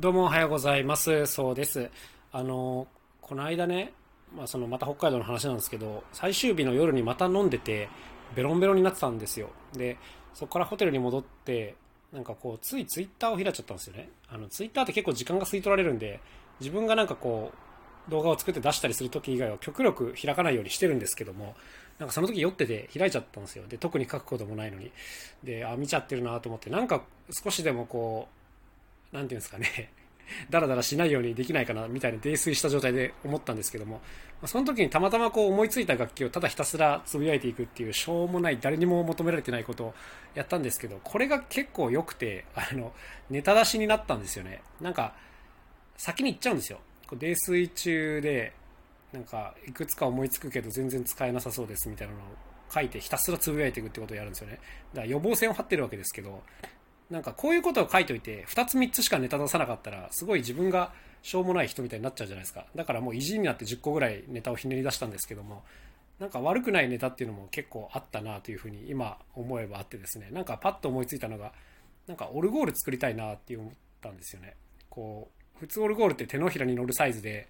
どうもおはようございます。そうです。あの、この間ね、まあ、そのまた北海道の話なんですけど、最終日の夜にまた飲んでて、ベロンベロンになってたんですよ。で、そこからホテルに戻って、なんかこう、ついツイッターを開いちゃったんですよね。あの、ツイッターって結構時間が吸い取られるんで、自分がなんかこう、動画を作って出したりする時以外は極力開かないようにしてるんですけども、なんかその時酔ってて開いちゃったんですよ。で、特に書くこともないのに。で、あ、見ちゃってるなと思って、なんか少しでもこう、なんていうんですかね、ダラダラしないようにできないかなみたいな泥酔した状態で思ったんですけども、その時にたまたまこう思いついた楽器をただひたすらつぶやいていくっていうしょうもない誰にも求められてないことをやったんですけど、これが結構良くて、あの、ネタ出しになったんですよね。なんか、先に行っちゃうんですよ。こう泥酔中で、なんか、いくつか思いつくけど全然使えなさそうですみたいなのを書いてひたすらつぶやいていくってことをやるんですよね。だから予防線を張ってるわけですけど、なんかこういうことを書いといて、2つ3つしかネタ出さなかったら、すごい自分がしょうもない人みたいになっちゃうじゃないですか。だからもう意地になって10個ぐらいネタをひねり出したんですけども、なんか悪くないネタっていうのも結構あったなというふうに今思えばあってですね、なんかパッと思いついたのが、なんかオルゴール作りたいなって思ったんですよね。こう、普通オルゴールって手のひらに乗るサイズで、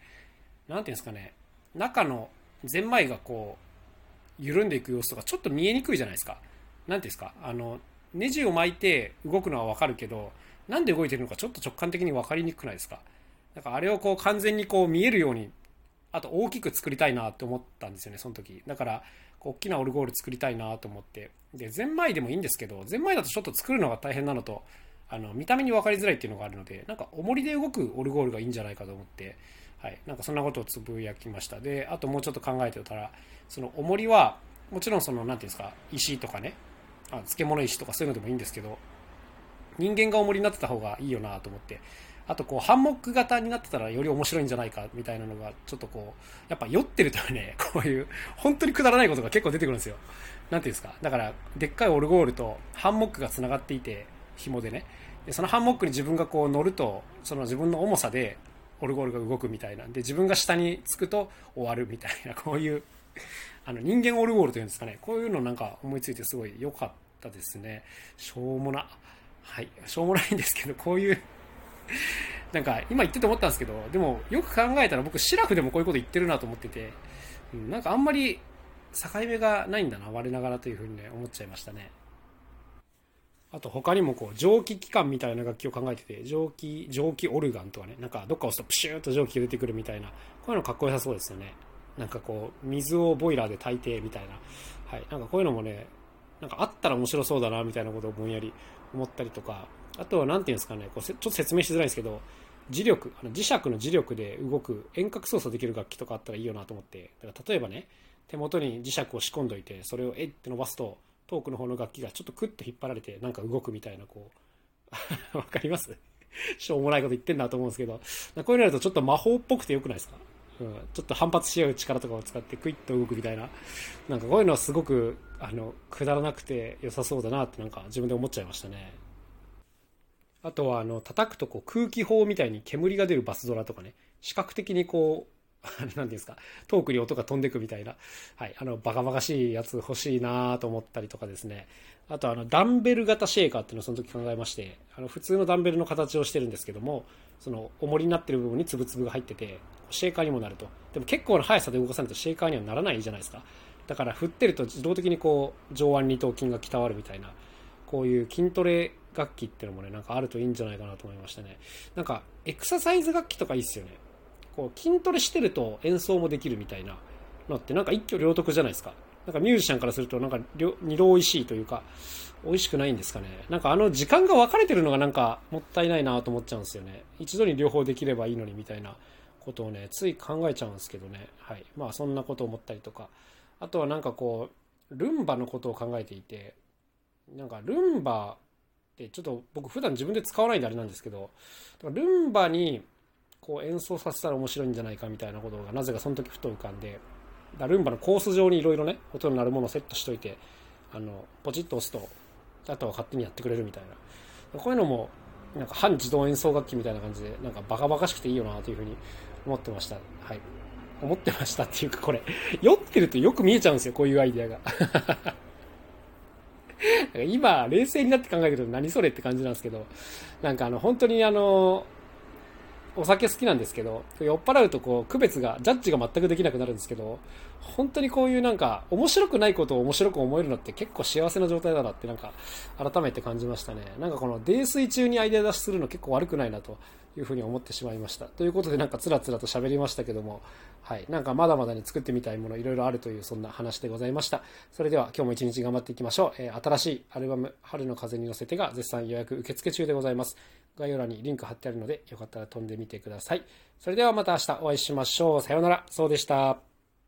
なんていうんですかね、中のゼンマイがこう、緩んでいく様子とかちょっと見えにくいじゃないですか。なんていうんですか、あの、ネジを巻いて動くのはわかるけど、なんで動いてるのかちょっと直感的に分かりにくくないですか？だからあれをこう完全にこう見えるように、あと大きく作りたいなって思ったんですよね、その時。だから、大きなオルゴール作りたいなと思って。で、ゼンマイでもいいんですけど、ゼンマイだとちょっと作るのが大変なのと、あの、見た目に分かりづらいっていうのがあるので、なんか重りで動くオルゴールがいいんじゃないかと思って、はい、なんかそんなことをつぶやきました。で、あともうちょっと考えてたら、その重りは、もちろんその、なんていうんですか、石とかね、あ漬物石とかそういうのでもいいんですけど、人間が重りになってた方がいいよなと思って、あとこう、ハンモック型になってたらより面白いんじゃないかみたいなのが、ちょっとこう、やっぱ酔ってるとね、こういう、本当にくだらないことが結構出てくるんですよ。なんていうんですか？だから、でっかいオルゴールとハンモックが繋がっていて、紐でね。で、そのハンモックに自分がこう乗ると、その自分の重さでオルゴールが動くみたいなんで、自分が下につくと終わるみたいな、こういう、あの、人間オルゴールというんですかね。こういうのなんか思いついてすごい良かったたですね。しょうもな。はい。しょうもないんですけど、こういう なんか今言ってて思ったんですけど、でもよく考えたら僕シラフでもこういうこと言ってるなと思ってて、うん、なんかあんまり境目がないんだな、我ながらというふうにね、思っちゃいましたね。あと他にもこう蒸気機関みたいな楽器を考えてて、蒸気、蒸気オルガンとかね、なんかどっか押すとプシューッと蒸気が出てくるみたいな、こういうのかっこよさそうですよね。なんかこう、水をボイラーで炊いてみたいな。はい。なんかこういうのもね、なんかあったら面白そうだなみたいなことをぼんやり思ったりとか、あとは何ていうんですかね、こうちょっと説明しづらいんですけど、磁力、あの磁石の磁力で動く遠隔操作できる楽器とかあったらいいよなと思って、だから例えばね、手元に磁石を仕込んどいて、それをえっ？て伸ばすと、遠くの方の楽器がちょっとクッと引っ張られて、なんか動くみたいな、こう、わかります？しょうもないこと言ってんなと思うんですけど、こういうのやるとちょっと魔法っぽくてよくないですか？うん、ちょっと反発し合う力とかを使ってクイッと動くみたいな、なんかこういうのはすごく、あの、くだらなくて良さそうだなってなんか自分で思っちゃいましたね。あとは、あの、叩くとこう空気砲みたいに煙が出るバスドラとかね、視覚的にこう、なんていうんですか、遠くに音が飛んでくみたいな、はい、あの、バカバカしいやつ欲しいなと思ったりとかですね。あと、あの、ダンベル型シェーカーっていうのをその時考えまして、あの、普通のダンベルの形をしてるんですけども、その、重りになってる部分につぶつぶが入ってて、シェーカーにもなると。でも結構な速さで動かさないとシェーカーにはならないじゃないですか。だから振ってると自動的にこう、上腕二頭筋が鍛わるみたいな、こういう筋トレ楽器っていうのもね、なんかあるといいんじゃないかなと思いましたね。なんか、エクササイズ楽器とかいいっすよね。こう、筋トレしてると演奏もできるみたいなのって、なんか一挙両得じゃないですか。なんかミュージシャンからすると、なんか二度美味しいというか、美味しくないんですかね。なんかあの時間が分かれてるのがなんかもったいないなと思っちゃうんですよね。一度に両方できればいいのにみたいなことをね、つい考えちゃうんですけどね。はい。まあそんなことを思ったりとか。あとはなんかこう、ルンバのことを考えていて、なんかルンバってちょっと僕普段自分で使わないんであれなんですけど、ルンバにこう演奏させたら面白いんじゃないかみたいなことがなぜかその時ふと浮かんでだ、ルンバのコース上にいろいろね、音の鳴るものをセットしといて、あの、ポチッと押すと、あとは勝手にやってくれるみたいな。こういうのも、なんか半自動演奏楽器みたいな感じで、なんかバカバカしくていいよなというふうに思ってました。はい。思ってましたっていうか、これ、酔ってるとよく見えちゃうんですよ、こういうアイデアが。今、冷静になって考えると何それって感じなんですけど、なんかあの、本当にあの、お酒好きなんですけど、酔っ払うとこう、区別が、ジャッジが全くできなくなるんですけど、本当にこういうなんか、面白くないことを面白く思えるのって結構幸せな状態だなってなんか、改めて感じましたね。なんかこの泥酔中にアイデア出しするの結構悪くないなというふうに思ってしまいました。ということでなんかつらつらと喋りましたけども、はい。なんかまだまだに作ってみたいものいろいろあるというそんな話でございました。それでは今日も一日頑張っていきましょう。えー、新しいアルバム、春の風に乗せてが絶賛予約受付中でございます。概要欄にリンク貼ってあるので、よかったら飛んでみてください。それではまた明日お会いしましょう。さようなら。そうでした。